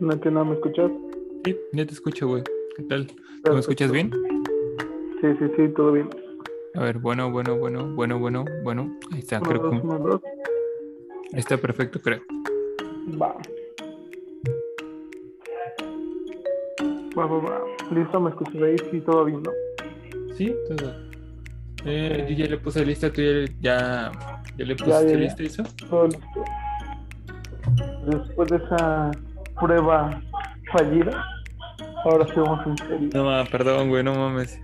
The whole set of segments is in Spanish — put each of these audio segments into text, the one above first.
No, no me escuchas. Sí, ya te escucho, güey. ¿Qué tal? ¿Tú me escuchas bien? Sí, sí, sí, todo bien. A ver, bueno, bueno, bueno, bueno, bueno, bueno. Ahí está, Uno, creo dos, que uno, dos. ahí está perfecto, creo. Va. Va, va, va. Listo, me escuchas ahí, sí, todo bien, ¿no? Sí, todo. Eh, yo ya le puse lista, tú ya, ya, ya le pusiste ya, ya. lista eso. Todo listo. Después de esa prueba fallida, ahora sí vamos en serio. No, perdón, güey, no mames.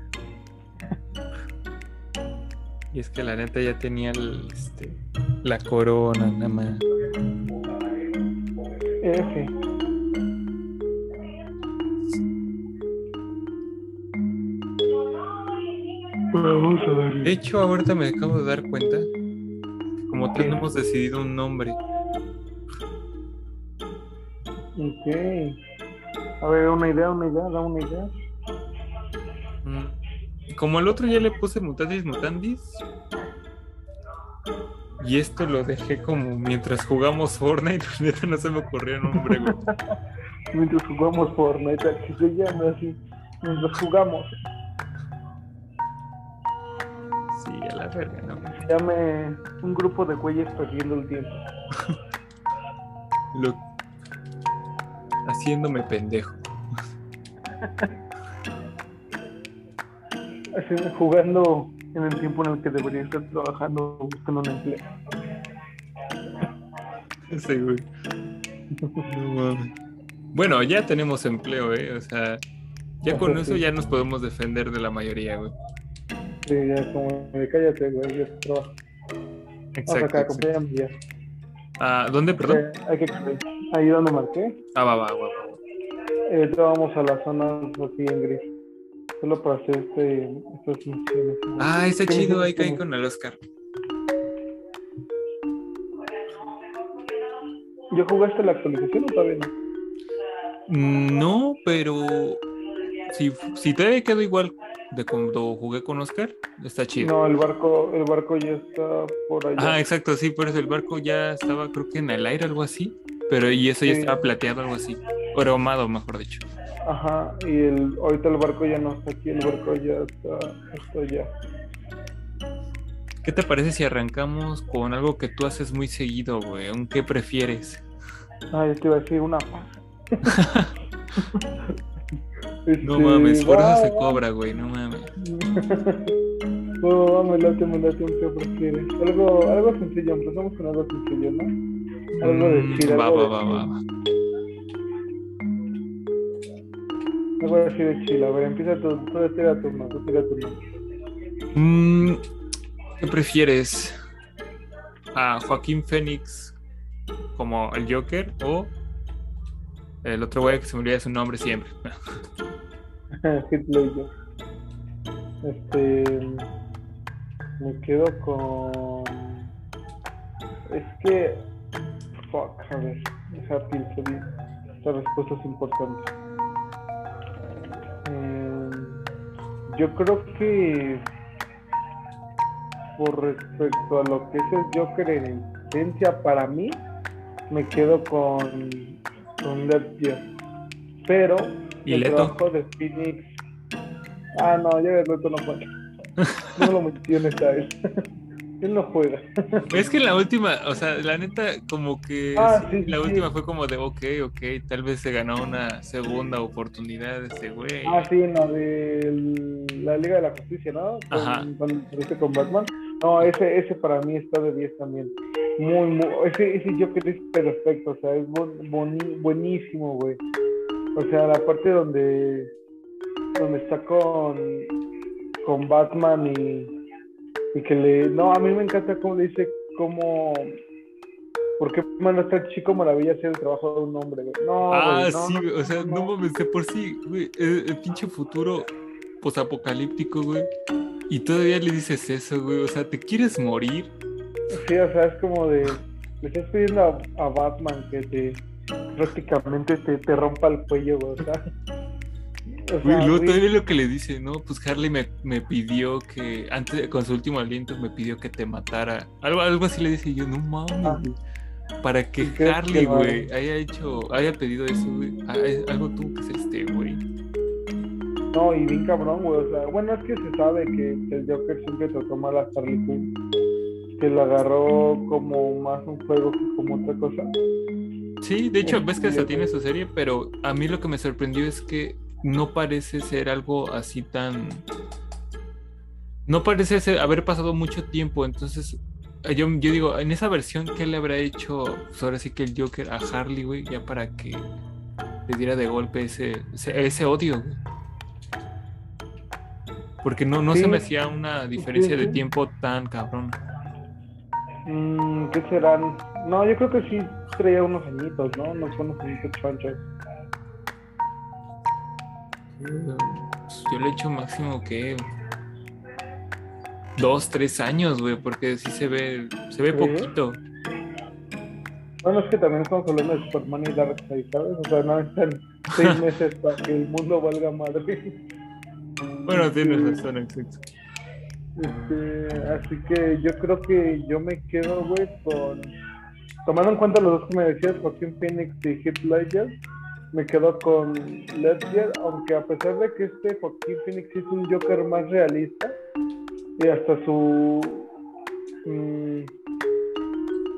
Y es que la neta ya tenía el, este, la corona, nada más. F. Vamos a ver. De hecho, ahorita me acabo de dar cuenta que como tal no hemos decidido un nombre. Ok. A ver, una idea, una idea, da una idea. Mm, Como el otro ya le puse Mutandis Mutandis. Y esto lo dejé como mientras jugamos Fortnite. Neta no se me ocurrió nombre, güey. Mientras jugamos Fortnite, que se llama así. Mientras jugamos. Sí, a la verga, no. Se llame un grupo de güeyes perdiendo el tiempo. Lo... Haciéndome pendejo. Así, jugando en el tiempo en el que debería estar trabajando buscando un empleo. Ese, güey. No mames. Bueno, ya tenemos empleo, ¿eh? O sea, ya con eso sí. ya nos podemos defender de la mayoría, güey. Sí, ya como de cállate, güey, yo trabajo. Vamos Exacto. acá, exacto. acompáñame ya. Ah, ¿Dónde, perdón? Eh, hay que ahí donde marqué. Ah, va, va, va. Eh, vamos a la zona así en gris. Solo para hacer este, estas misiones. Ah, está ¿Qué chido, ahí caí con el Oscar. ¿Ya jugaste la actualización o todavía no? No, pero si, si todavía quedó igual de cuando jugué con Oscar, está chido. No, el barco, el barco ya está por allá. Ah, exacto, sí, por eso el barco ya estaba, creo que en el aire, algo así. Pero y eso ya estaba plateado, algo así. O aromado, mejor dicho. Ajá, y el, ahorita el barco ya no está aquí, el barco ya está, está allá. ¿Qué te parece si arrancamos con algo que tú haces muy seguido, güey? ¿Un qué prefieres? Ya te iba a decir una paja. No Este, mames, por eso se cobra, güey, no mames. Va, me late, me late un que prefieres. Algo, algo sencillo, empezamos con algo sencillo, ¿no? Algo de Mm, chill, va, algo va, de va, chill. va, va. Algo así de chill. A ver, empieza tú, tú tira tu mano, tú tira tu mano. Mm, ¿Qué prefieres? ¿A Joaquín Phoenix como el Joker o el otro güey que se me olvida su nombre siempre? Este. Me quedo con. Es que. Fuck, a ver. Deja pienso bien. Esta respuesta es importante. Eh, yo creo que. Por respecto a lo que es el Joker en esencia, para mí, me quedo con. Con Ledger. Pero. ¿Y el Leto? trabajo de Phoenix. Ah, no, ya Leto no juega. No lo en esta vez. Él no juega. Es que la última, o sea, la neta, como que Ah, sí, la sí. última fue como de, ok, ok, tal vez se ganó una segunda oportunidad ese güey. Ah, sí, en la de la Liga de la Justicia, ¿no? Con, Ajá. Cuando estuviste con Batman. No, ese, ese para mí está de 10 también. Muy, muy. Ese, ese Joker es perfecto, o sea, es boni- buenísimo, güey. O sea, la parte donde. donde está con. con Batman y. y que le. No, a mí me encanta cómo le dice cómo. ¿Por qué manda a este chico maravilla hacer el trabajo de un hombre, güey? No, ah, güey, no, sí, no, o sea, no, no. mames, de por sí, güey, el, el pinche futuro posapocalíptico, güey. Y todavía le dices eso, güey, o sea, ¿te quieres morir? Sí, o sea, es como de. Le estás pidiendo a, a Batman que te. prácticamente te, te rompa el cuello, güey, o sea. O sea, luego todavía lo que le dice, ¿no? Pues Harley me, me pidió que, antes, con su último aliento, me pidió que te matara. Algo, algo así le dice yo, no mames, para que Harley, güey, haya hecho, haya pedido eso, güey, algo tuvo que ser este, güey. No, y bien cabrón, güey. O sea, bueno, es que se sabe que, el Joker siempre trató mal a Harley Quinn. Que lo agarró como más un juego que como otra cosa. Sí, de hecho, ves que hasta tiene su serie, pero a mí lo que me sorprendió es que no parece ser algo así tan. No parece ser, haber pasado mucho tiempo, entonces yo, yo digo, en esa versión, ¿qué le habrá hecho pues ahora sí que el Joker a Harley, güey? Ya para que le diera de golpe ese, ese, odio, güey. Porque no, no se me hacía una diferencia de tiempo tan cabrón. Mm, ¿Qué serán? No, yo creo que sí traía unos añitos, ¿no? Unos buenos añitos chonchos. Pues yo le he hecho máximo que dos, tres años, güey, porque sí se ve, se ve poquito. Bueno, es que también estamos hablando de Superman y Darkseid, ¿sabes? O sea, no están seis meses para que el mundo valga madre. Bueno, tienes razón, exacto. Este, así que yo creo que yo me quedo, güey, con. Tomando en cuenta los dos que me decías, Joaquín Phoenix y Heath Ledger, me quedo con Ledger, aunque a pesar de que este Joaquín Phoenix es un Joker más realista, y hasta su mm,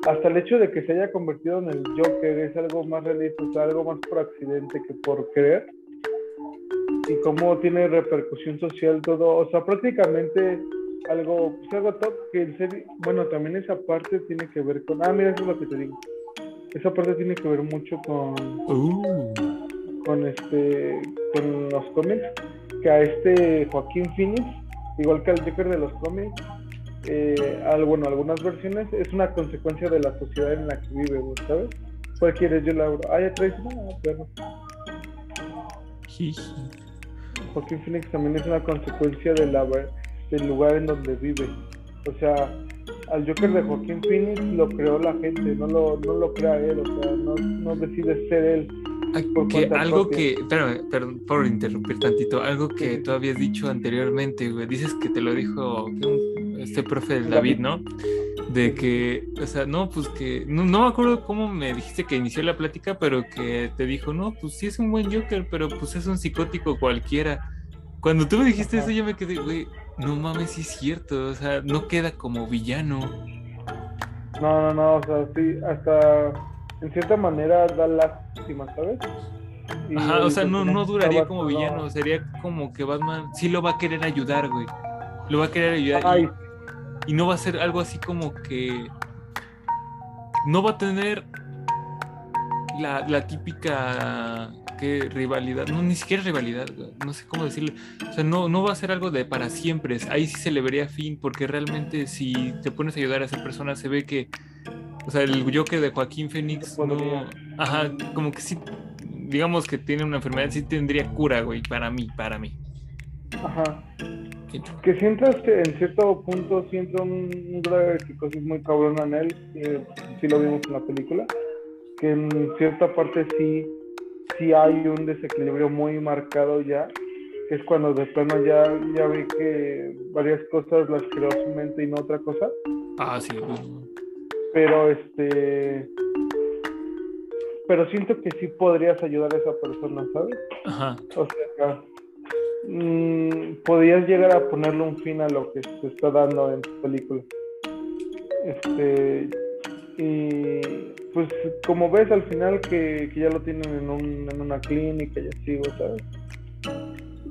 hasta el hecho de que se haya convertido en el Joker es algo más realista, sea, algo más por accidente que por creer y cómo tiene repercusión social todo, o sea, prácticamente algo, pues algo top que el serie, bueno, también esa parte tiene que ver con, ah, mira, eso es lo que te digo, esa parte tiene que ver mucho con, uh. Con este, con los cómics, que a este Joaquín Phoenix igual que el Joker de los cómics, eh, bueno, algunas versiones es una consecuencia de la sociedad en la que vive, ¿sabes? ¿Cuál quieres? Yo la abro. Ah, ya traes una, perro. Joaquín Phoenix también es una consecuencia de la, del lugar en donde vive. O sea, al Joker de Joaquín Phoenix lo creó la gente, no lo, no lo crea él, o sea, no, no decide ser él que algo que, perdón, por interrumpir tantito, algo que tú habías dicho anteriormente, güey, dices que te lo dijo este profe David, ¿no? De que, o sea, no, pues que, no, no, me acuerdo cómo me dijiste que inició la plática, pero que te dijo, no, pues sí es un buen Joker, pero pues es un psicótico cualquiera. Cuando tú me dijiste eso, yo me quedé, güey, no mames, sí es cierto, o sea, no queda como villano. No, no, no, o sea, sí, hasta en cierta manera da lástima, ¿sabes? Ajá, o sea, no, no duraría como villano, sería como que Batman sí lo va a querer ayudar, güey. Lo va a querer ayudar. Y, no va a ser algo así como que. No va a tener la, la típica que rivalidad, no, ni siquiera rivalidad, no sé cómo decirlo. O sea, no, no va a ser algo de para siempre. Ahí sí se le vería fin, porque realmente si te pones a ayudar a esa persona, se ve que o sea, el Joker de Joaquín Phoenix no. Ajá, como que sí. Digamos que tiene una enfermedad, sí tendría cura, güey, para mí, para mí. Ajá. Que sientas que en cierto punto siento un, de psicosis muy cabrón en él, que sí lo vimos en la película, que en cierta parte sí, sí hay un desequilibrio muy marcado ya, que es cuando de plano ya, ya vi que varias cosas las creó su mente y no otra cosa. Ah, sí. Pero este. Pero siento que sí podrías ayudar a esa persona, ¿sabes? Ajá. O sea, mmm, podrías llegar a ponerle un fin a lo que se está dando en tu película. Este. Y pues como ves al final que, que ya lo tienen en, un, en una clínica y así, ¿sabes?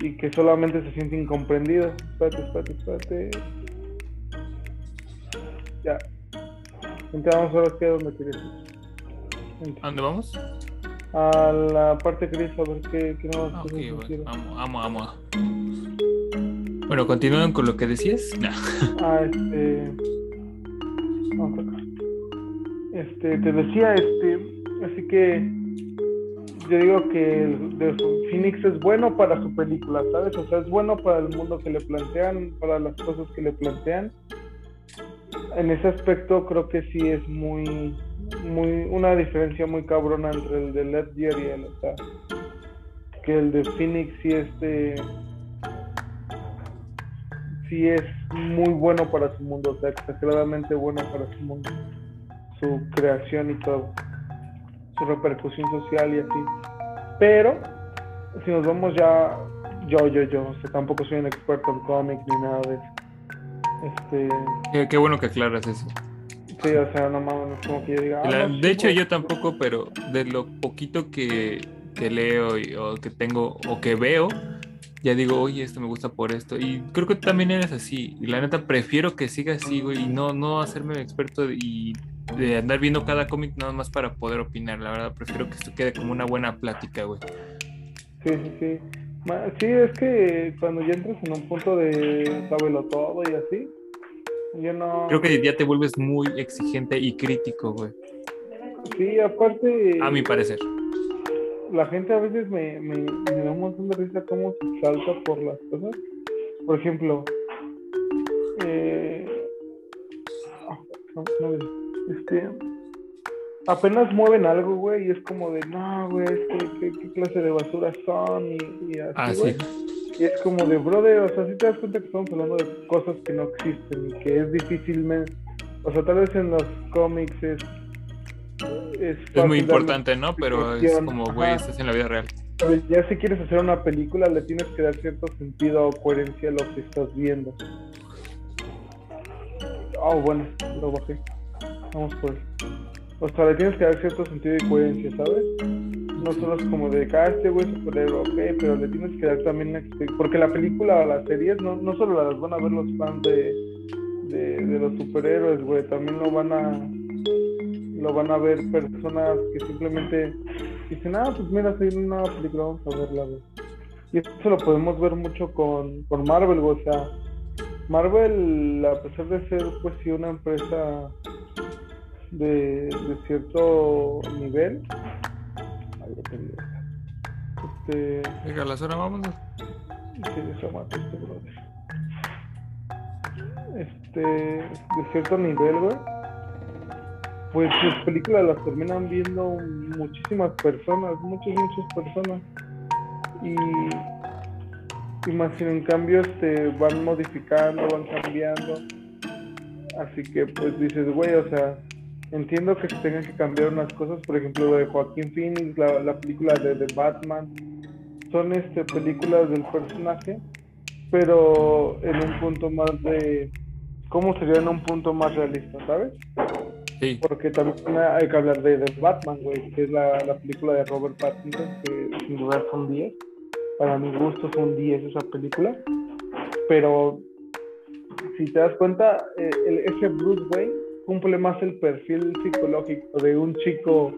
Y que solamente se siente incomprendido. Espérate, espérate, espérate. Ya, Entramos ahora que donde quieres ir. ¿A dónde vamos? A la parte gris, a ver qué, qué nuevas okay, bueno, vamos, vamos, Bueno, continúan con lo que decías. Ah, este. Vamos acá. Este, te decía, este. Así que. Yo digo que el, Phoenix es bueno para su película, ¿sabes? O sea, es bueno para el mundo que le plantean, para las cosas que le plantean en ese aspecto creo que sí es muy, muy, una diferencia muy cabrona entre el de Ledger y el, o sea, que el de Phoenix sí este, sí es muy bueno para su mundo, o sea, exageradamente bueno para su mundo. su creación y todo, su repercusión social y así. Pero, si nos vamos ya, yo, yo, yo, o tampoco soy un experto en cómic ni nada de eso. Este, Qué, qué bueno que aclaras eso. sí, o sea, no mames, no es como que yo diga. ah, La- no, sí, de hecho, yo tampoco, pero de lo poquito que, que leo y- o que tengo o que veo, ya digo, oye, esto me gusta por esto. Y creo que también eres así. Y la neta, prefiero que siga así, güey, y no, no hacerme experto y de andar viendo cada cómic nada más para poder opinar. La verdad, prefiero que esto quede como una buena plática, güey. Sí, sí, sí. Sí, es que cuando ya entras en un punto de sábelo todo y así, yo no. Creo que ya te vuelves muy exigente y crítico, güey. Sí, aparte. A mi parecer. la gente a veces me, me, me da un montón de risa cómo se salta por las cosas. Por ejemplo, eh, ah, no, no, este, apenas mueven algo, güey, y es como de, no, güey, ¿qué, qué clase de basura son? Y, y así, Ah, güey. sí. Y es como de, brother, o sea, si te das cuenta que estamos hablando de cosas que no existen y que es difícilmente, o sea, tal vez en los cómics es... Es, Es muy importante, ¿no? Pero es como, güey, estás en la vida real. Pero ya si quieres hacer una película, le tienes que dar cierto sentido o coherencia a lo que estás viendo. Oh, bueno, lo bajé. Vamos por él. O sea, le tienes que dar cierto sentido y coherencia, ¿sabes? No solo es como de, ah, este güey es superhéroe, ok, pero le tienes que dar también una. Porque la película o las series no, no solo las van a ver los fans de, de, de los superhéroes, güey, también lo van a lo van a ver personas que simplemente dicen, ah, pues mira, soy en una película, vamos a verla, güey. Y eso lo podemos ver mucho con, con Marvel, güey, o sea, Marvel, a pesar de ser, pues sí, una empresa de, de cierto nivel, este, Venga, la zona, vámonos. Sí, eso mata este brother. Este, de cierto nivel, güey. Pues sus películas las terminan viendo muchísimas personas, muchas, muchas personas. Y, y más sin en cambio este, van modificando, van cambiando. Así que pues dices, güey, o sea, entiendo que se tengan que cambiar unas cosas, por ejemplo, lo de Joaquín Phoenix, la, la película de The Batman, son este películas del personaje, pero en un punto más de cómo sería en un punto más realista, ¿sabes? Sí. Porque también hay que hablar de, de Batman, güey, que es la, la película de Robert Pattinson, que sin duda fue un 10. Para mi gusto fue un 10 esa película. Pero si te das cuenta, eh, el- ese Bruce Wayne cumple más el perfil psicológico de un chico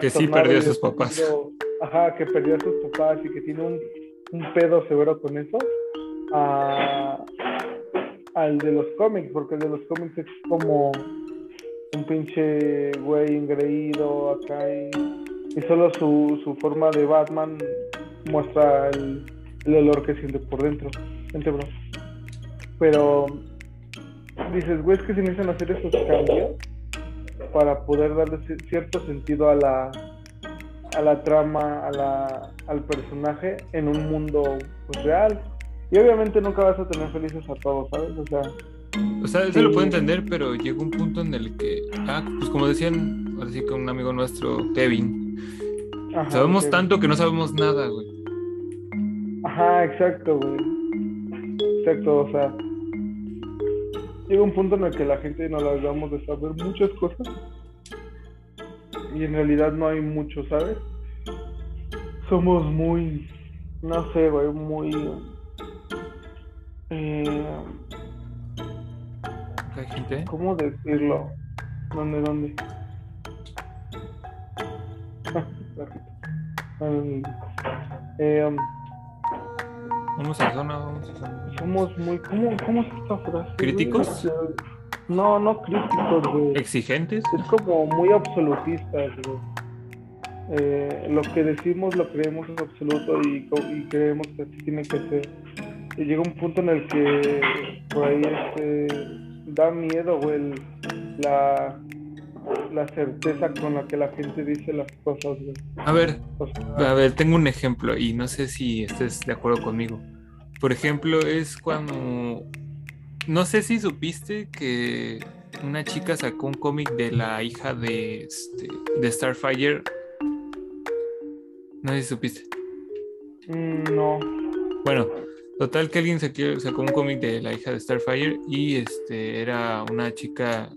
Que sí perdió a sus papás. Ajá, que perdió a sus papás y que tiene un, un pedo severo con eso. a- al de los cómics, porque el de los cómics es como un pinche güey engreído acá y, y solo su, su forma de Batman muestra el, el olor que siente por dentro. Vente, bro. Pero dices, güey, es que se necesitan hacer esos cambios para poder darle ci- cierto sentido a la a la trama, a la, al personaje en un mundo pues, real. Y obviamente nunca vas a tener felices a todos, ¿sabes? O sea, O sea, eso lo puedo entender, pero llegó un punto en el que, ah, pues como decían, así que un amigo nuestro, Kevin, ajá, sabemos tanto que no sabemos nada, güey. Ajá, exacto, güey. Exacto, o sea, llega un punto en el que la gente nos las damos de saber muchas cosas y en realidad no hay mucho, ¿sabes? Somos muy, no sé, güey, muy... Eh, Hay gente. ¿Cómo decirlo? ¿Dónde, dónde? Ah. Um, eh, a zona, a zona. somos muy... ¿Cómo, cómo es esta frase? ¿Críticos? No, no críticos, güey. ¿Exigentes? Es como muy absolutistas, güey. Eh, lo que decimos lo creemos es absoluto y, creemos que así tiene que ser. Y llega un punto en el que por ahí este, da miedo, güey, la, la certeza con la que la gente dice las cosas, güey. A ver, O sea, a ver, tengo un ejemplo y no sé si estés de acuerdo conmigo. Por ejemplo, es cuando... No sé si supiste que una chica sacó un cómic de la hija de, este, de Starfire. No sé si supiste. Mm, no. Bueno, total que alguien sacó, sacó un cómic de la hija de Starfire y este era una chica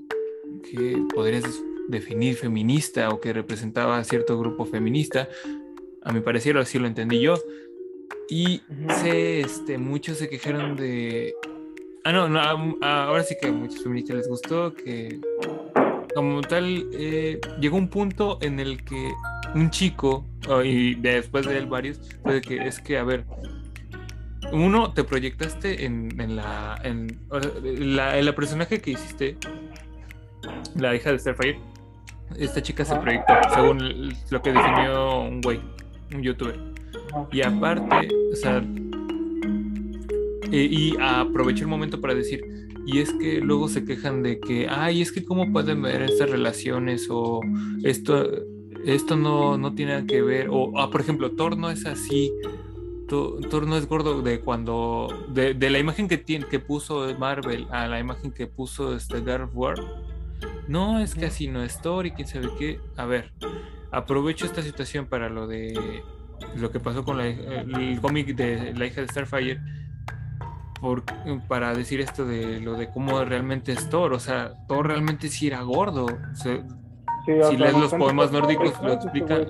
que podrías definir feminista o que representaba a cierto grupo feminista. A mi parecer así lo entendí yo. Y se, este, muchos se quejaron de... Ah, no, no ahora sí que a muchos feministas les gustó que como tal eh, llegó un punto en el que un chico, y después de él varios, fue que es que, a ver, uno, te proyectaste en, la, en, la, en la personaje que hiciste, la hija de Starfire, esta chica se proyectó, según lo que definió un güey, un youtuber. Y aparte, o sea, eh, y aproveché el momento para decir, y es que luego se quejan de que, ay, es que cómo pueden ver estas relaciones o esto, esto no, no tiene que ver, o, ah, por ejemplo, Thor no es así, Thor no es gordo de cuando, de, la imagen que, tiene, que puso Marvel a la imagen que puso este God War, no, es que así no es Thor y quién sabe qué, a ver, aprovecho esta situación para lo de lo que pasó con el cómic de la hija de Starfire por, para decir esto de lo de cómo realmente es Thor. O sea, Thor realmente sí era gordo. si lees los poemas nórdicos lo explican.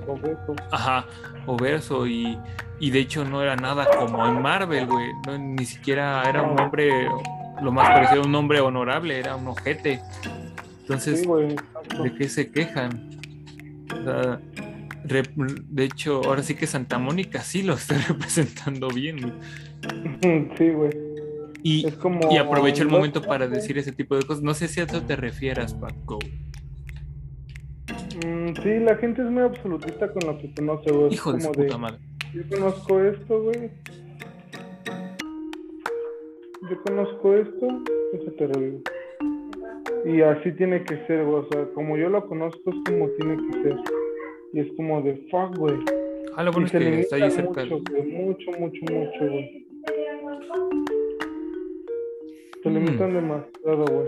Ajá, obeso y, y de hecho no era nada como en Marvel, güey. ni siquiera era un hombre, lo más parecido a un hombre honorable, era un ojete. Entonces, ¿de qué se quejan? O sea, de hecho, ahora sí que Santa Mónica sí lo está representando bien. Sí, güey. Y, y aprovecho el momento para decir ese tipo de cosas. No sé si a eso te refieras, Paco. Mm, sí, la gente es muy absolutista con lo que conoce, güey. Hijo de su puta madre. Yo conozco esto, güey. Yo conozco esto, eso te lo digo. Y así tiene que ser, güey. O sea, como yo lo conozco, es como tiene que ser. Y es como de fuck, güey. Ah, lo bueno es que está ahí cerca. Mucho, mucho, mucho, mucho, güey. Se limitan mm. demasiado, güey.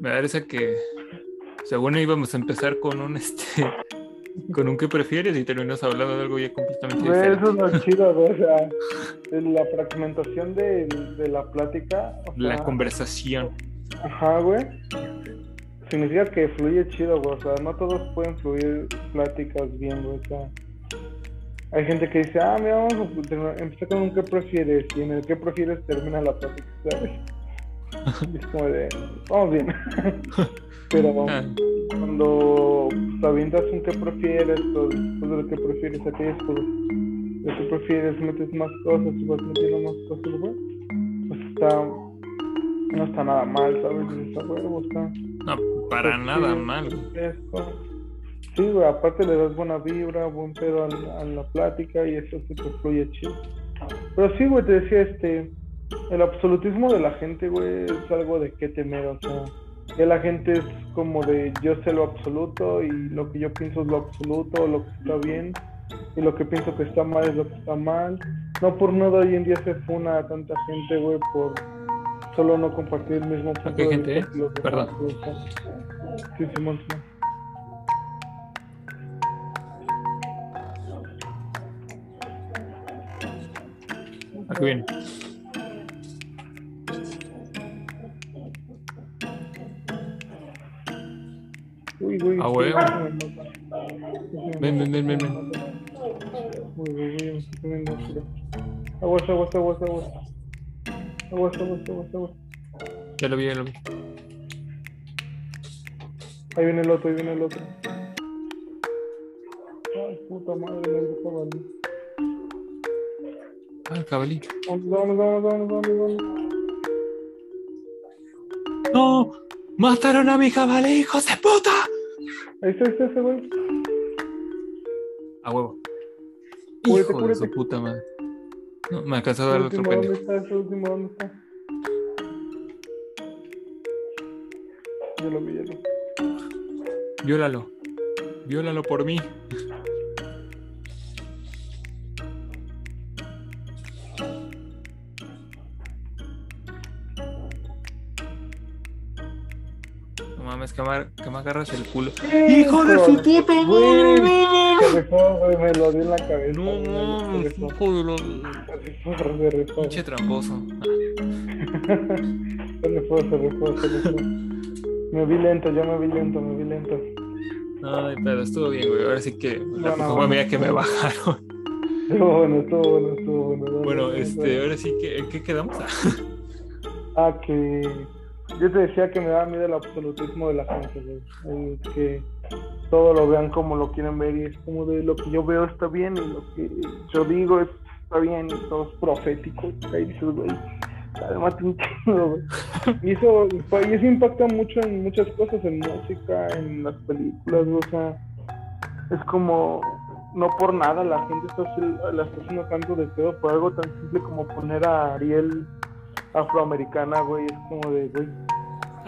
Me parece que según íbamos a empezar con un este con un que prefieres y terminamos hablando de algo ya completamente güey, Eso es lo chido, güey. O sea, la fragmentación de, de la plática. la conversación. Ajá, güey significa que fluye chido, güey. O sea, no todos pueden fluir pláticas bien, güey. O sea, hay gente que dice, ah, mira, vamos a empezar con un qué prefieres. Y en el qué prefieres termina la plática, ¿sabes? Es como de, vamos bien. Pero ah. cuando pues, avientas un qué prefieres, o después de lo que prefieres, aquellas cosas, lo que prefieres, metes más cosas y vas metiendo más cosas, güey. Pues está, no está nada mal, ¿sabes? Está bueno, está no, para nada mal. Sí, güey, aparte le das buena vibra, buen pedo a la, plática y eso se te fluye chido. Pero sí, güey, te decía, este, el absolutismo de la gente, güey, es algo de qué temer, o sea, que la gente es como de yo sé lo absoluto y lo que yo pienso es lo absoluto, lo que está bien y lo que pienso que está mal es lo que está mal. No por nada hoy en día se funa a tanta gente, güey, por solo no compartir el mismo punto de gente, Perdón. Sí, Simón, Aquí viene. Uy, uy. Ah, huevo. Ven, ven, ven, ven, ven. Uy, uy, uy, me estoy comiendo. Aguas, aguas, aguas, aguas. Aguas, aguas, aguas, aguas. Ya lo vi, ya lo vi. Ahí viene el otro, ahí viene el otro. Ay, puta madre, me el cabalí. Ah, el cabalí. Vamos, vamos, vamos, vamos, vamos, vamos. ¡No! ¡Mataron a mi cabalí, hijos de puta! Ahí está, ahí está ese güey. A huevo. Hijo de su puta madre. No, me alcanzó a dar otro pendejo. ¿Dónde está ese último? ¿Dónde está? Yo lo vi, yo lo vi. Viólalo. Viólalo por mí. Que me, que me agarras el culo. ¡Hijo de su puta madre! ¡No güey, me lo di en la cabeza. No rifó, hijo de se rifó. Pinche tramposo. Se rifó, se rifó, se rifó. Me vi lento, ya me vi lento, me vi lento. Ay, pero estuvo bien, güey. Ahora sí que la No, no. mía que me bajaron. Estuvo bueno, estuvo bueno, estuvo bueno. Bueno, este, ahora sí que, ¿en qué quedamos? Ah, que yo te decía que me da miedo el absolutismo de la gente, güey. Que todo lo vean como lo quieren ver y es como de lo que yo veo está bien y lo que yo digo es- está bien y todo es profético. Y dices, güey, además un chingo, güey. Y eso, y eso impacta mucho en muchas cosas, en música, en las películas, o sea, es como, no por nada la gente está, la está haciendo tanto de pedo por algo tan simple como poner a Ariel afroamericana, güey, es como de, güey,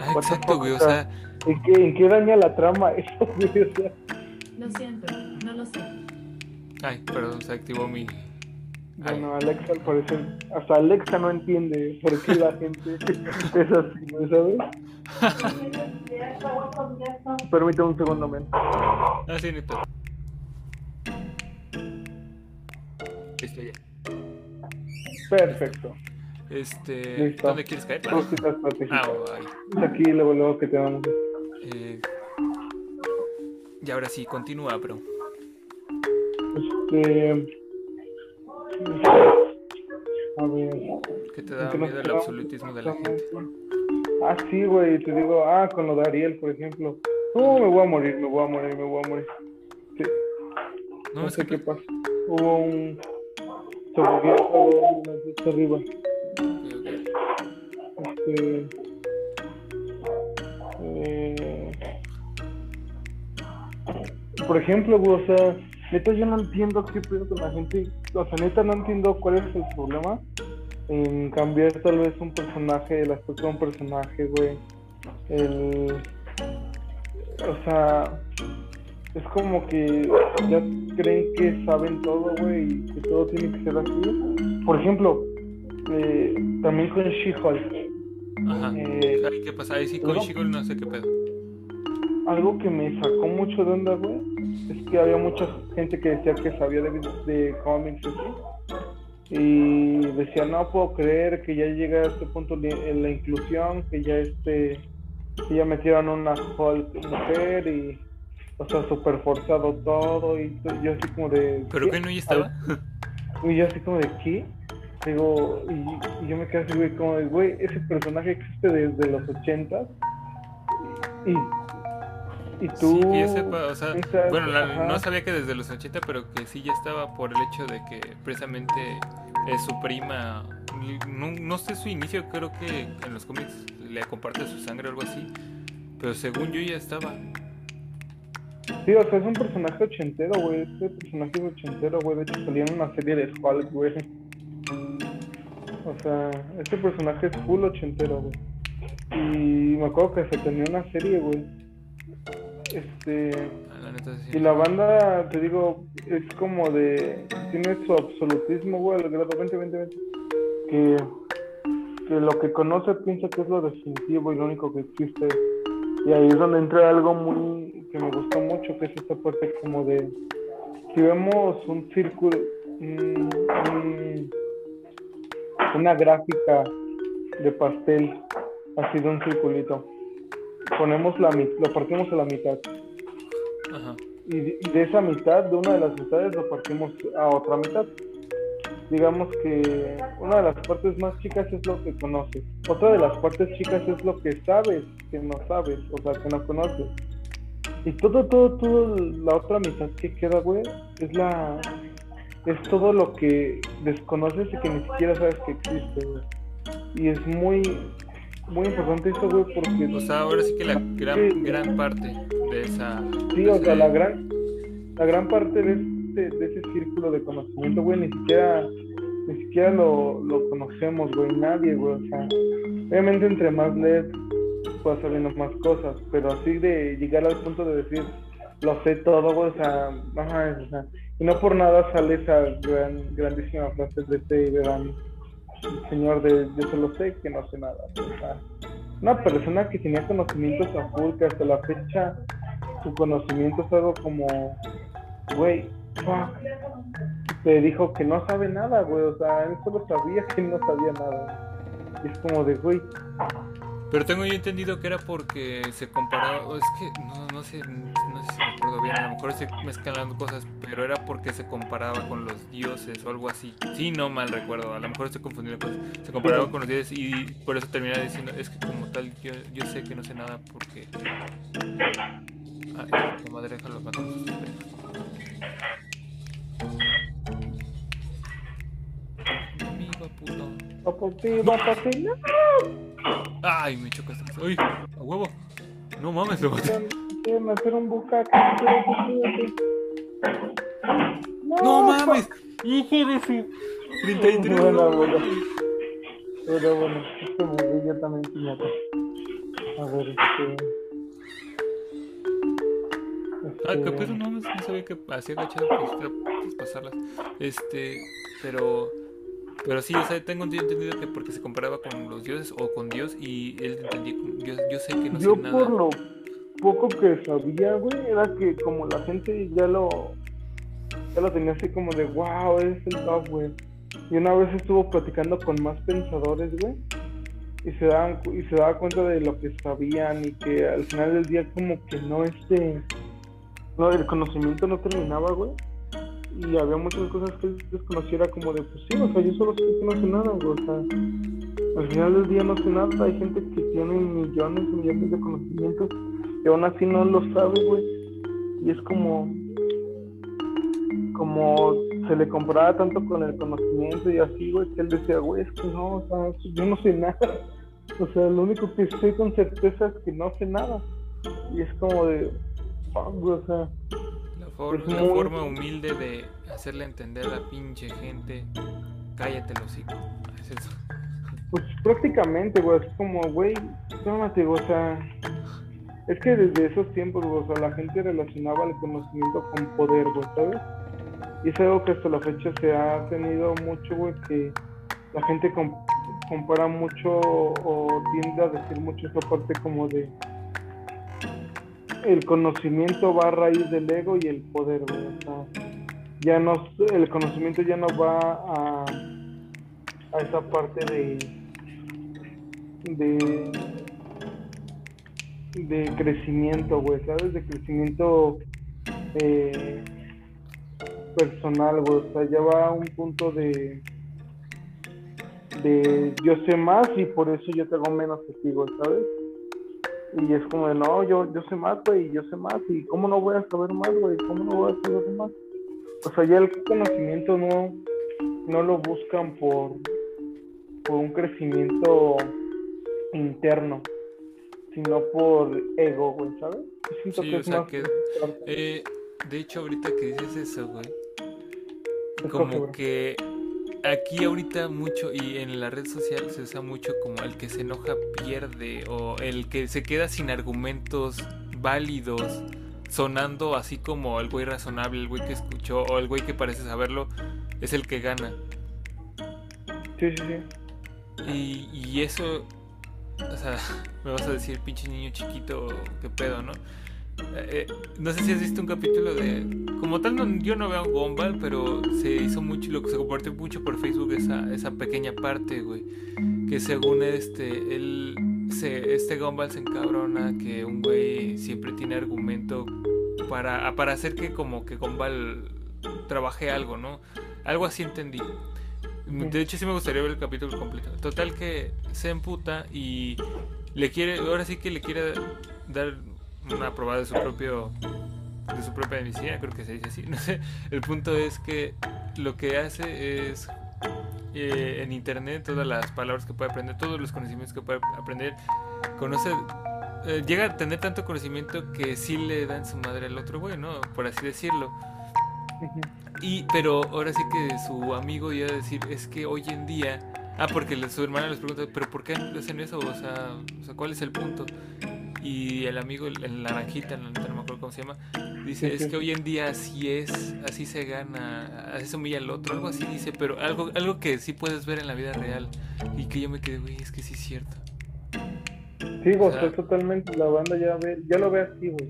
Ah, exacto, güey. O sea, ¿en qué, en qué daña la trama eso, güey? O sea, Lo siento, no lo sé. ay, perdón, se activó mi. Ay, bueno, Alexa al parecer, hasta Alexa no entiende por qué la gente es así, ¿no sabes? Permítame un segundo, men. ah, sí, neta. Listo, ya. Perfecto. Este. ¿dónde quieres caer? Ah. Aquí luego, luego que te vamos. Eh, y ahora sí, continúa, bro. Este. A ver. ¿Qué te da ¿en qué nos miedo el absolutismo de la gente? Ah, sí, güey, te digo, ah, con lo de Ariel, por ejemplo. No, me voy a morir, me voy a morir, me voy a morir. Sí, No, no, es sé que. qué pasa. Hubo un. Se volvió arriba. Este. eh, por ejemplo, o sea, neta, yo no entiendo qué pedo con la gente. O sea, neta, no entiendo cuál es el problema en cambiar tal vez un personaje, el aspecto de un personaje, güey. El. O sea, es como que ya creen que saben todo, güey, y que todo tiene que ser así. Por ejemplo, eh, también con She-Hulk. Ajá. Eh, Ay, ¿Qué pasa? Ahí sí, con. Shigol no sé qué pedo. algo que me sacó mucho de onda, güey, es que había mucha gente que decía que sabía de, de cómics y así. Y decía, no puedo creer que ya llega a este punto en la inclusión, que ya este, que ya metieron una Hulk mujer y, o sea, súper forzado todo y yo así como de... ¿Pero ¿qué? qué no ya estaba? Y yo así como de, ¿qué? Digo, y, y yo me quedé así, güey, como güey, ese personaje existe desde los ochentas y, y tú... Sí, que yo sepa, o sea, bueno, la- no sabía que desde los 80, pero que sí ya estaba por el hecho de que precisamente es su prima, no, no sé su inicio, creo que en los cómics le comparte su sangre o algo así, pero según yo ya estaba. Sí, o sea, es un personaje ochentero, güey. Este personaje es ochentero, güey. De hecho, salía en una serie de Hulk, güey. O sea, este personaje es full ochentero, güey. Y me acuerdo que se tenía una serie, güey. Este. Ah, La neta sí. Y la banda, te digo, es como de. Tiene su absolutismo, güey, al grado 20, 20, 20. Que, que lo que conoce piensa que es lo definitivo y lo único que existe. Y ahí es donde entra algo muy. que me gustó mucho, que es esta parte como de. Si vemos un círculo. un- un- una gráfica de pastel, así de un circulito. Ponemos la lo partimos a la mitad Ajá. y de, y de esa mitad, de una de las mitades, lo partimos a otra mitad. Digamos que una de las partes más chicas es lo que conoces. Otra de las partes chicas es lo que sabes que no sabes, o sea, que no conoces. Y todo, todo, todo, la otra mitad que queda, güey, es la. Es todo lo que desconoces y que ni siquiera sabes que existe, güey. Y es muy, muy importante eso, güey, porque. O sea, ahora sí que la gran, Sí. gran parte de esa... Sí, o sea, la gran, la gran parte de, este, de ese círculo de conocimiento, güey, ni siquiera, ni siquiera lo, lo conocemos, güey, nadie, güey, o sea, obviamente entre más lees, vas sabiendo más cosas, pero así de llegar al punto de decir, lo sé todo, o sea, mames, o sea, y no por nada sale esa gran, grandísima frase de este gran señor de yo solo sé que no sé nada, o sea, una persona que tenía conocimientos a full, que hasta la fecha su conocimiento es algo como, güey, te dijo que no sabe nada, güey, o sea, él solo sabía que no sabía nada. Y es como de, güey, Pero tengo yo entendido que era porque se comparaba, es que no, no sé, no sé si me acuerdo bien, a lo mejor estoy mezclando cosas, pero era porque se comparaba con los dioses o algo así. Sí, no mal recuerdo, a lo mejor estoy confundiendo cosas. Se comparaba con los dioses y por eso terminaba diciendo, es que como tal, yo, yo sé que no sé nada porque... Ay, la madre, déjalo matar. Puto. papi, papi, no. Ay, me choca esta. Uy, a huevo. No mames, lo maté. Quieren hacer un. No mames, hijo de su 33. Buena, buena. Pero bueno, este me yo también piñata. A ver, este. Ah, qué pedo, no, no sabía que hacía agachado pues, pues, pasarlas. Este, pero. Pero sí, o sea, tengo entendido que porque se comparaba con los dioses o con Dios y él entendía. Yo, yo sé que no Yo sé por nada. lo poco que sabía, güey, era que como la gente ya lo ya lo tenía así como de wow, es el top, güey. Y una vez estuvo platicando con más pensadores, güey, y se daban y se daba cuenta de lo que sabían y que al final del día como que no este no el conocimiento no terminaba, güey. Y había muchas cosas que él desconociera como de pues sí, o sea, yo solo sé que no sé nada, güey, o sea, al final del día no sé nada, hay gente que tiene millones y millones de conocimientos y aún así no lo sabe, güey. Y es como, como se le comparaba tanto con el conocimiento y así, güey, que él decía, güey, es que no, o sea, yo no sé nada. O sea, lo único que sé con certeza es que no sé nada. Y es como de, fuck, güey, o sea, Es la forma humilde de hacerle entender a la pinche gente. Cállate, los hocico. Es eso. Pues prácticamente, güey, es como, güey, güey, o sea, es que desde esos tiempos, güey, o sea, la gente relacionaba el conocimiento con poder, güey, ¿sabes? Y es algo que hasta la fecha se ha tenido mucho, güey, que la gente com- compara mucho o tiende a decir mucho esa parte como de el conocimiento va a raíz del ego y el poder, ya no, el conocimiento ya no va a, a esa parte de de de crecimiento, güey, ¿sabes? De crecimiento eh, personal, güey, o sea, ya va a un punto de de yo sé más y por eso yo tengo menos güey, ¿sabes? Y es como de, no, yo, yo sé más, güey, yo sé más, y cómo no voy a saber más, güey, cómo no voy a saber más. O sea, ya el conocimiento no, no lo buscan por, por un crecimiento interno, sino por ego, güey, ¿sabes? Siento Sí, que o es sea, más que- Eh, de hecho, ahorita que dices eso, güey, como que aquí ahorita mucho y en la red social se usa mucho como el que se enoja pierde o el que se queda sin argumentos válidos sonando así como el güey razonable, el güey que escuchó o el güey que parece saberlo es el que gana. Sí, sí, sí. Y, y eso, o sea, me vas a decir, pinche niño chiquito, qué pedo, ¿no? Eh, eh, no sé si has visto un capítulo de. Como tal, no- yo no veo Gumball, pero se hizo mucho, lo que se compartió mucho por Facebook, esa, esa pequeña parte, güey. Que según este, él, se, este Gumball se encabrona que un güey siempre tiene argumento para, para hacer que como que Gumball trabaje algo, ¿no? Algo así entendí. De hecho, sí me gustaría ver el capítulo completo. Total que se emputa y le quiere, ahora sí que le quiere dar una probada de su propio, de su propia medicina, creo que se dice así. No sé. El punto es que lo que hace es eh, en internet todas las palabras que puede aprender, todos los conocimientos que puede aprender, conoce, eh, llega a tener tanto conocimiento que sí le da en su madre al otro güey, ¿no? Por así decirlo. Y, pero ahora sí que su amigo iba a decir, es que hoy en día, ah, porque su hermana les pregunta, pero ¿por qué hacen eso? O sea, o sea, ¿cuál es el punto? Y el amigo, el, naranjita, no, no me acuerdo cómo se llama, dice, es que hoy en día así es, así se gana, así se humilla al otro, algo así dice, pero algo, algo que sí puedes ver en la vida real. Y que yo me quedé, güey, es que sí es cierto. Sí, O o sea- totalmente, la banda ya ve, ya lo ve así, güey.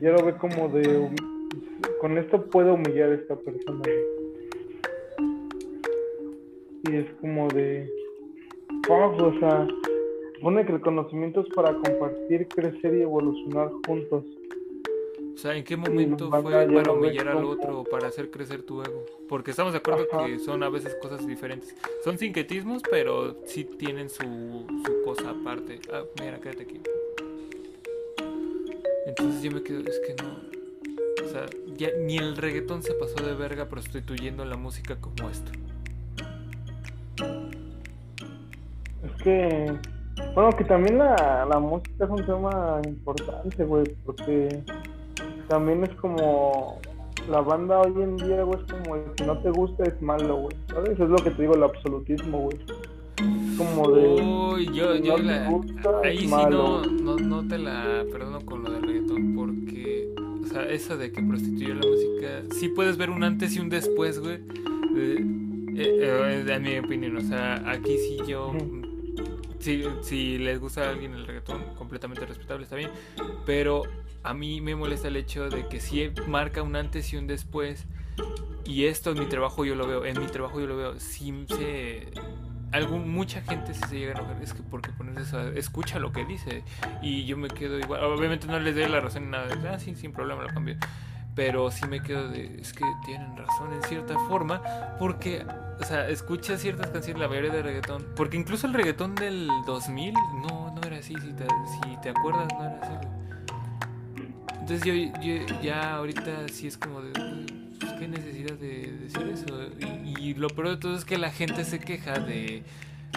Ya lo ve como de, con esto puedo humillar a esta persona. güey. Y es como de, fuck, o sea, pone que el conocimiento es para compartir, crecer y evolucionar juntos. O sea, ¿en qué momento fue para humillar al otro o para hacer crecer tu ego? Porque estamos de acuerdo Ajá. que son a veces cosas diferentes. Son sincretismos, pero sí tienen su, su cosa aparte. Ah, mira, quédate aquí. Entonces yo me quedo, es que no. O sea, ya ni el reggaetón se pasó de verga prostituyendo la música como esto. Es que, bueno, que también la, la música es un tema importante, güey, porque también es como la banda hoy en día, güey, es como el que no te gusta es malo, güey, ¿sabes? Es lo que te digo, el absolutismo, güey. Es como de... Uy, yo, yo no la- gusta, ahí sí malo. no, no, no te la perdono con lo del reggaetón, porque, o sea, eso de que prostituyó la música, sí puedes ver un antes y un después, güey. eh, eh, eh, en mi opinión, o sea, aquí sí yo. Si, si les gusta a alguien el reggaetón, completamente respetable, está bien, pero a mí me molesta el hecho de que sí marca un antes y un después. Y esto en mi trabajo yo lo veo, en mi trabajo yo lo veo, sí se algún, mucha gente se llega a enojar, es que porque pones eso, escucha lo que dice y yo me quedo igual, obviamente no les doy la razón ni nada, ah, sí, sin problema lo cambio, pero sí me quedo de, es que tienen razón en cierta forma, porque, o sea, escuchas ciertas canciones, la mayoría de reggaetón, porque incluso el reggaetón del 2000 no, no era así, si te, si te acuerdas, no era así. Entonces yo, ya ahorita sí es como de, "Uy, pues, qué necesidad de decir eso. Y, lo peor de todo es que la gente se queja de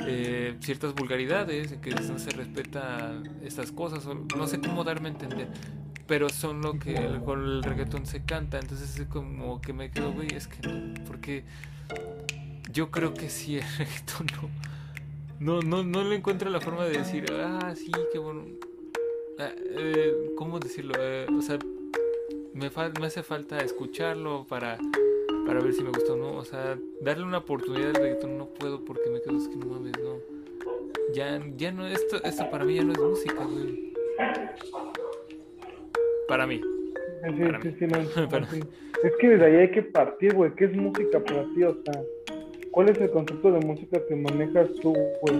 eh, ciertas vulgaridades, de que no se respeta estas cosas, no sé cómo darme a entender. Pero son lo que el- con el reggaetón se canta, entonces es como que me quedo, güey, es que no, porque yo creo que sí el reggaetón no, no, no, no le encuentro la forma de decir, ah, sí, qué bueno. Ah, eh, ¿Cómo decirlo? Eh, o sea, me, fal- me hace falta escucharlo para, para ver si me gusta o no. O sea, darle una oportunidad al reggaetón no puedo porque me quedo es que no mames, no. Ya, ya no, esto, esto para mí ya no es música, güey. Para mí. Sí, Para sí, mí. sí, no, Para. Es que desde ahí hay que partir, güey. ¿Qué es música para ti? O sea, ¿cuál es el concepto de música que manejas tú, güey?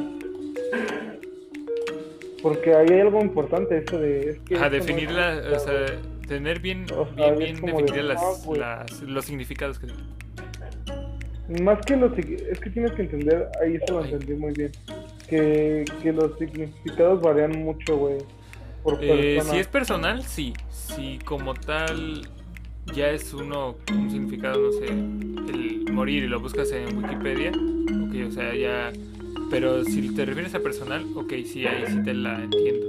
Porque ahí hay algo importante, eso de... Es que A no definirla, música, o sea, tener bien, O sea, bien, bien como de, definidas "Ah, las, güey". las- los significados que Más que los... Es que tienes que entender, ahí eso lo entendí muy bien, que, que los significados varían mucho, güey, por Eh, si es personal, sí. Si como tal ya es uno un significado, no sé, el morir y lo buscas en Wikipedia, ok, o sea, ya. Pero si te refieres a personal, ok, sí, ahí sí te la entiendo.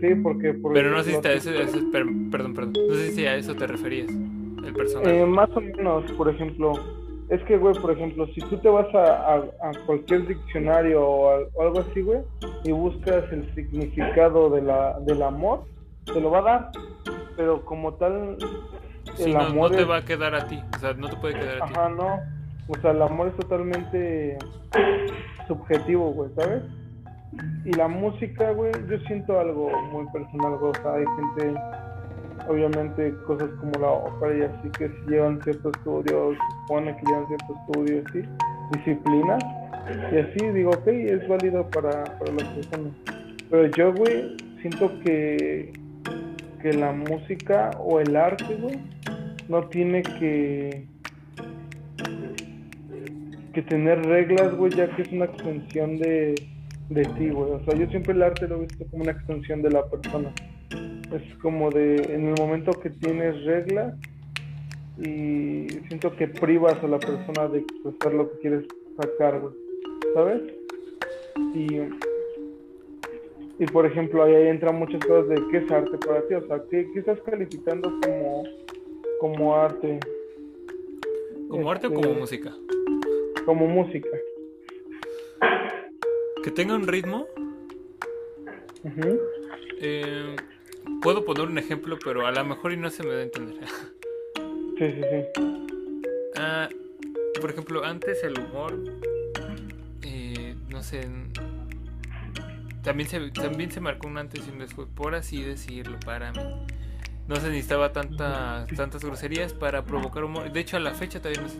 Sí, porque... por Pero no sé si te, a eso, eso- per- perdón, perdón, no sé si a eso te referías, el personal. Eh, más o menos, por ejemplo, es que, güey, por ejemplo, si tú te vas a, a- a cualquier diccionario o, al- o algo así, güey, y buscas el significado de la, del amor, te lo va a dar, pero como tal, Sí, el no, amor no te es- va a quedar a ti, o sea, no te puede quedar a ti. ajá, no, o sea, el amor es totalmente subjetivo, güey, ¿sabes? Y la música, güey, yo siento algo muy personal, güey, o sea, hay gente, obviamente, cosas como la ópera y así, que si llevan ciertos estudios, supone que llevan ciertos estudios, ¿sí? disciplinas, y así digo, ok, es válido para, para las personas. Pero yo, güey, siento que, que la música o el arte, güey, no tiene que que tener reglas, güey, ya que es una extensión de, de ti, güey. O sea, yo siempre el arte lo he visto como una extensión de la persona. Es como de, en el momento que tienes reglas y siento que privas a la persona de expresar lo que quieres sacar, güey. ¿Sabes? Y, y por ejemplo, ahí entran muchas cosas de qué es arte para ti. O sea, ¿qué, qué estás calificando como, como arte? ¿Como arte o Este, como música? Como música. Que tenga un ritmo, Ujú. eh, puedo poner un ejemplo, pero a lo mejor y no se me da a entender. Sí, sí, sí. Ah, por ejemplo, antes el humor, eh, no sé, también se, también se marcó un antes y un después, por así decirlo, para mí. No se necesitaba tanta, tantas groserías para provocar humor. De hecho, a la fecha todavía no se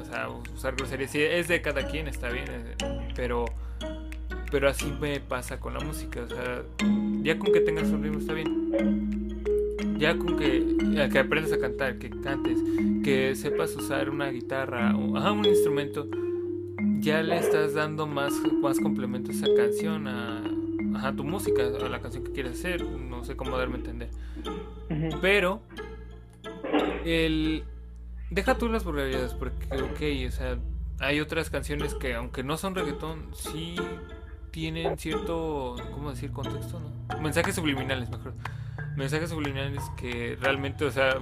o sea, usar groserías. Sí, es de cada quien, está bien, pero, pero así me pasa con la música. O sea, ya con que tengas un ritmo está bien. Ya con que, eh, que aprendas a cantar, que cantes, que sepas usar una guitarra o ajá, un instrumento, ya le estás dando más, más complemento a esa canción, a, tu música, a la canción que quieres hacer. No sé cómo darme a entender. Pero el deja tú las vulgaridades porque ok, o sea, hay otras canciones que aunque no son reggaetón, sí tienen cierto, ¿cómo decir? contexto, ¿no? Mensajes subliminales, mejor. Mensajes subliminales que realmente, o sea,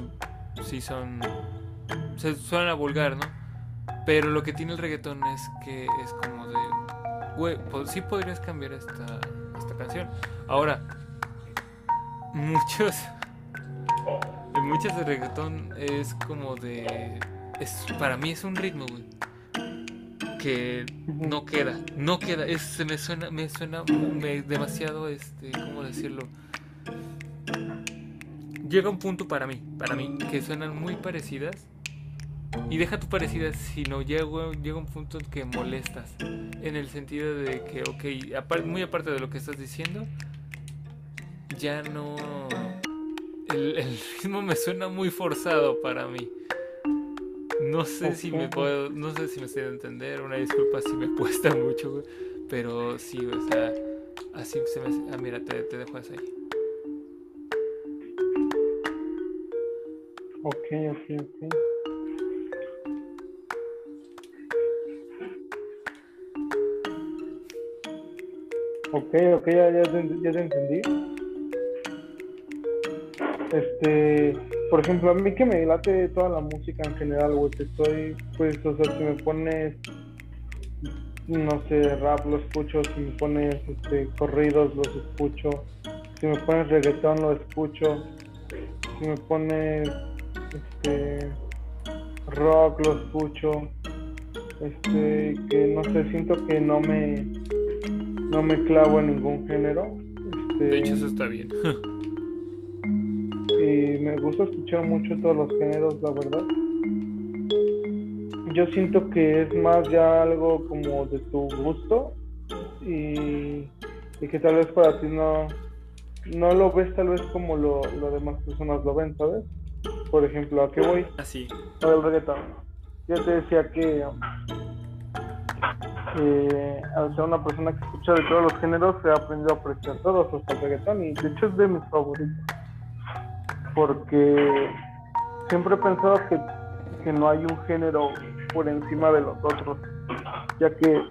sí son se suenan a vulgar, ¿no? Pero lo que tiene el reggaetón es que es como de güey, pues sí podrías cambiar esta esta canción. Ahora muchos en muchas de reggaetón es como de. Es, para mí es un ritmo, güey. Que no queda, no queda. Es, se me suena, me suena me- demasiado, este, ¿cómo decirlo? Llega un punto para mí, para mí, que suenan muy parecidas. Y deja tu parecidas, sino llega, llega un punto en que molestas. En el sentido de que, ok, apar- muy aparte de lo que estás diciendo, ya no el, el ritmo me suena muy forzado para mí. No sé si me puedo, no sé si me estoy entender, una disculpa si me cuesta mucho, güey, pero sí, o sea, así se me hace- ah, mira, te, te dejo eso ahí. Ok, ok, ok. Ok, ok, ya, ya, ya te entendí. Este, por ejemplo, a mí que me late toda la música en general, güey, que estoy, pues, o sea, si me pones, no sé, rap lo escucho, si me pones, este, corridos los escucho, si me pones reggaetón lo escucho, si me pones, este, rock lo escucho, este, que no sé, siento que no me, no me clavo en ningún género. Este, De hecho, eso está bien. me gusta escuchar mucho todos los géneros, la verdad. Yo siento que es más ya algo como de tu gusto y, y que tal vez para ti no, no lo ves tal vez como lo, lo demás personas lo ven, ¿sabes? Por ejemplo, ¿a qué voy? Así. Lo del reggaetón. Yo te decía que eh, al ser una persona que escucha de todos los géneros, he aprendido a apreciar todos, hasta el reggaetón, y de hecho es de mis favoritos. Porque siempre he pensado que, que no hay un género por encima de los otros, ya que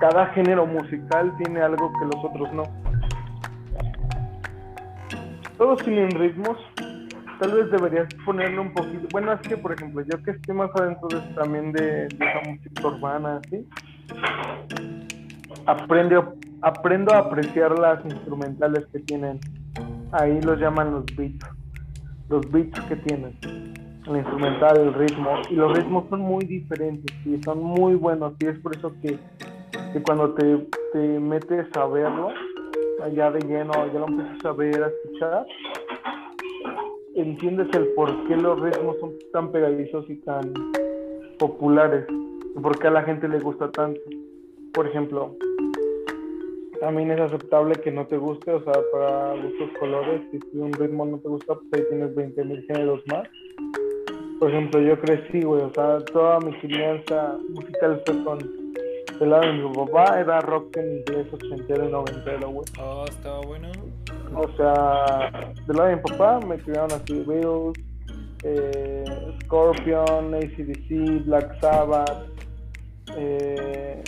cada género musical tiene algo que los otros no. Todos tienen ritmos, tal vez deberías ponerle un poquito. Bueno, es que, por ejemplo, yo que estoy más adentro de, también de, de esa música urbana, ¿sí? Aprendo, aprendo a apreciar las instrumentales que tienen. Ahí los llaman los beats. Los beats que tienen. El instrumental, el ritmo. Y los ritmos son muy diferentes y son muy buenos. Y es por eso que, que cuando te, te metes a verlo, allá de lleno, ya lo empiezas a ver, a escuchar, entiendes el por qué los ritmos son tan pegadizos y tan populares y por qué a la gente le gusta tanto. Por ejemplo, también es aceptable que no te guste, o sea, para gustos colores, si un ritmo no te gusta, pues ahí tienes 20.000 géneros más. Por ejemplo, yo crecí, güey, o sea, toda mi crianza musical fue con del lado de mi papá, era rock en inglés ochentero y noventero, güey. Oh, estaba bueno. O sea, del lado de mi papá me criaron así, Beatles, eh, Scorpion, ACDC, Black Sabbath, eh,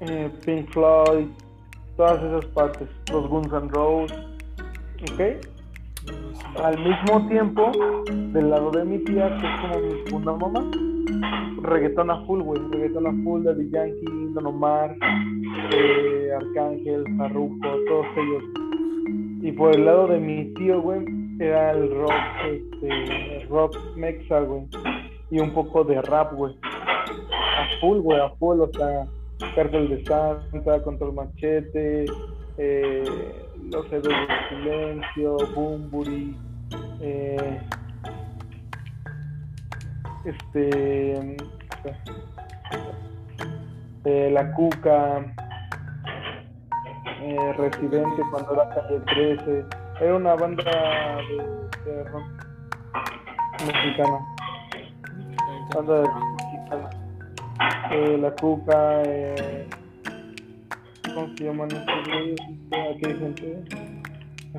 eh, Pink Floyd, todas esas partes, los Guns N' Roses, ¿ok? Al mismo tiempo, del lado de mi tía, que es como mi segunda mamá, reggaetón a full, güey, reggaetón a full, Daddy Yankee, Don Omar, eh, Arcángel, Farruko, todos ellos. Y por el lado de mi tío, güey, era el rock, este, rock mexa, güey, y un poco de rap, güey. A full, güey, a full, o sea, Cártel de Santa, Control Machete, eh, Los Héroes del Silencio, Bumburi, eh, este, eh, La Cuca, eh, Residente cuando era calle 13, era una banda de, de mexicana, banda de rock mexicana. Eh, la Cuca, eh, ¿cómo se llaman estos güeyes? Aquí hay gente,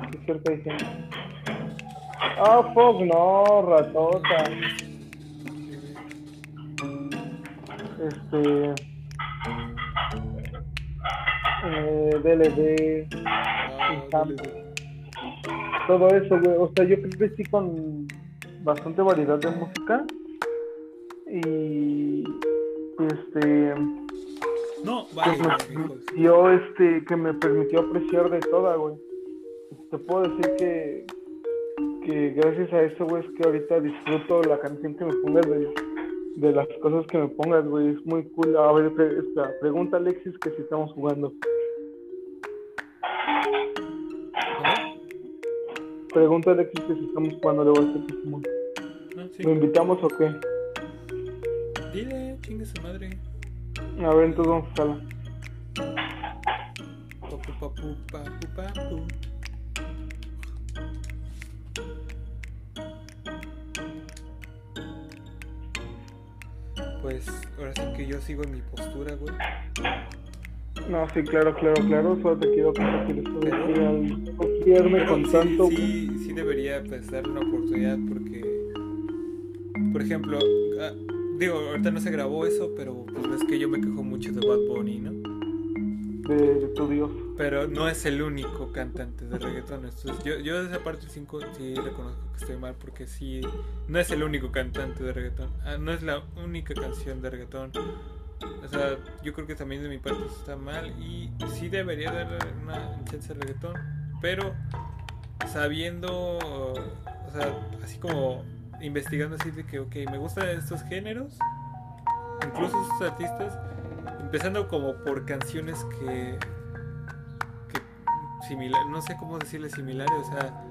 aquí cerca hay gente. Ah, fuck, no, ratota. Este. Eh, DLD, Ah, todo eso, güey. O sea, yo crecí con bastante variedad de música. Y. Este. No, que vale, me permitió, este, que me permitió apreciar de toda, güey. Te puedo decir que, que gracias a eso, güey, es que ahorita disfruto la canción que me pongas de, de las cosas que me pongas, güey. Es muy cool. A ver, espera, pregunta Alexis que si estamos jugando. Pregunta Alexis que si estamos jugando, le voy a decir que Simón. No, sí. ¿Lo invitamos o qué? Dile, chingue su madre. A ver, entonces vamos a sala. Papu, papu, papu, papu. Pues ahora sí que yo sigo en mi postura, güey. No, sí, claro, claro, claro. Solo te quiero compartir esto de al con sí, tanto. sí, sí debería darle una oportunidad porque, por ejemplo, ah, digo, ahorita no se grabó eso, pero pues ves que yo me quejo mucho de Bad Bunny, ¿no? de, de tu Dios. Pero no es el único cantante de reggaetón. Entonces, yo, yo de esa parte 5 sí reconozco que estoy mal porque sí, no es el único cantante de reggaetón. Ah, no es la única canción de reggaetón. O sea, yo creo que también de mi parte está mal y sí debería darle una chance al reggaetón, pero sabiendo, o sea, así como investigando así de que, ok, me gustan estos géneros, incluso estos artistas, empezando como por canciones que, que similar, no sé cómo decirle similares, o sea,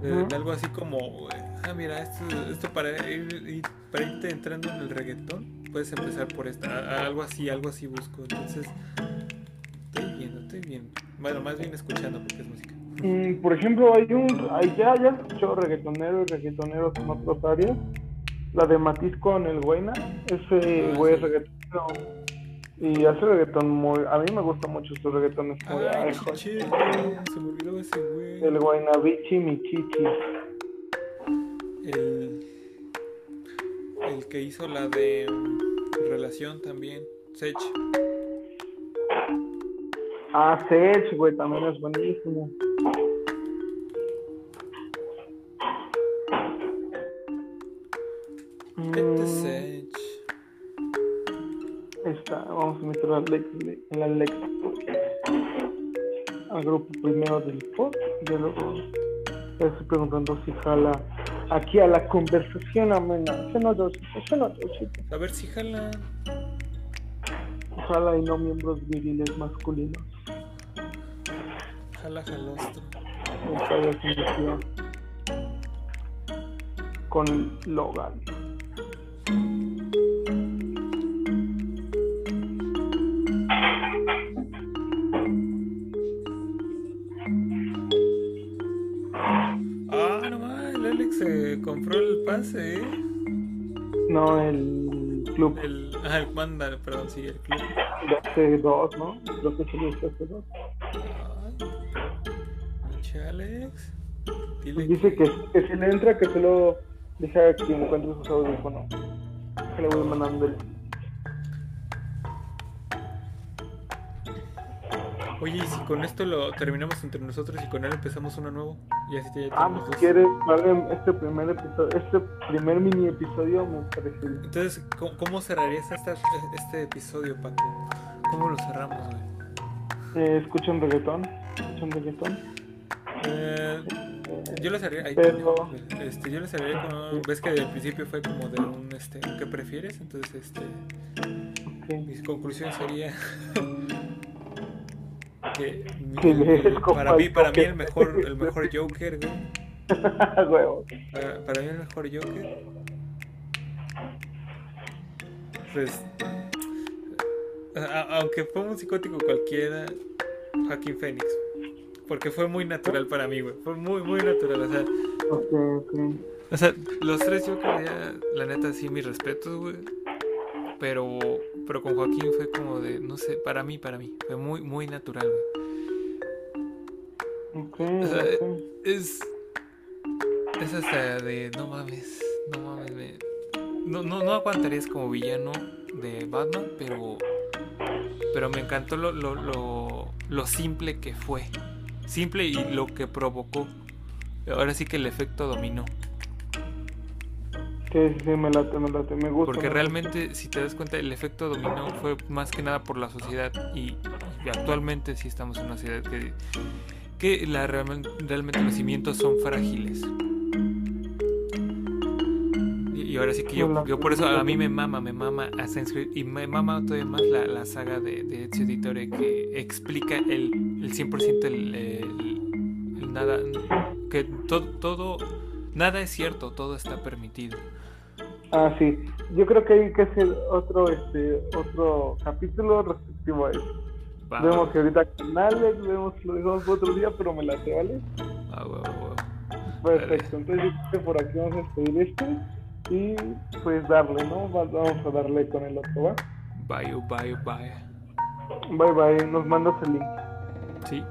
de, Ujú. de algo así como, ah, mira, esto, esto para, ir, para irte entrando en el reggaetón, puedes empezar por esta, algo así, algo así busco, entonces, estoy viendo, estoy viendo, bueno, más bien escuchando porque es música. Mm, por ejemplo, hay un. Hay, ya, ya escuchó reggaetonero y reggaetoneros en otras áreas. La de Matiz con el Güeyna. Ese Ah, güey es reggaetonero. Y hace reggaetón muy. A mí me gusta mucho su reggaetón. Es muy. Ay, ay, qué chido, se me olvidó ese güey. El Guaynabichi Michichi. El, el que hizo la de mm, relación también, Sech. Ah, Sech, güey, también es buenísimo. Este Sech. está, vamos a meter al Alex, el Alex al grupo primero del pod y ya luego ya estoy preguntando si jala aquí a la conversación amena. ¿Sí no, Diosito? A ver si jala. Jala y no miembros viriles masculinos. Jala con Logan. Ah, no el Alex se compró el pase, ¿eh? No, el club El, ah, el manda, perdón, sí, el club. de C2, ¿no? Creo que solo es C2. Ay, pinche Alex. Dile dice que, que si le entra, que se lo deja que encuentre sus audífonos. Que le voy mandando el. Oye, y si con esto lo terminamos entre nosotros y con él empezamos uno nuevo, y así ya Ah, si quieres, vale, este primer episodio, este primer mini episodio me parece. Entonces, ¿cómo, cómo cerrarías esta- este episodio, Paco? ¿Cómo lo cerramos, güey? Eh, ¿Escuchan reggaetón? ¿Escuchan reggaetón? Eh, yo ay, Pero- este, yo lo cerraría con, ves que al principio fue como de un, este, ¿qué prefieres? Entonces, este, Ok. Mi conclusión sería que como para mí el para mí el mejor el mejor Joker, güey. Para, para mí el mejor Joker. Pues a- aunque fue un psicótico cualquiera, Joaquín Phoenix. Porque fue muy natural para mí, güey. Fue muy, muy natural. O sea, o los tres yo creía, la neta, sí, mis respetos, güey. Pero, pero con Joaquín fue como de, no sé, para mí, para mí. Fue muy, muy natural, güey. Ok, O sea. Es. Es hasta de, no mames, no mames, me- no, no, no aguantarías como villano de Batman, pero. Pero me encantó lo, lo, lo, lo simple que fue. Simple y lo que provocó. Ahora sí que el efecto dominó. Sí, sí, sí, me late, me late, me gusta. Porque me realmente, si te das cuenta, el efecto dominó fue más que nada por la sociedad. Y, y actualmente sí estamos en una sociedad que, que la, realmente, los cimientos son frágiles. Y, y ahora sí que yo, yo por eso a mí me mama, me mama Assassin's Creed. Y me mama todavía más la, la saga de, de Ezio Auditore que explica el, el 100% el, el- el nada. Que todo, todo, nada es cierto, todo está permitido. Ah, sí. Yo creo que hay que hacer otro, este, otro capítulo respectivo a eso. Va, Vemos que ahorita con Alex, vemos, lo dejamos para otro día, pero me late, ¿vale? va, va, va, va. Perfecto. Entonces, yo creo que por aquí vamos a despedir este y pues darle, ¿no? Va- Vamos a darle con el otro, ¿va? Bye, bye, bye. Bye bye, nos mandas el link. Sí.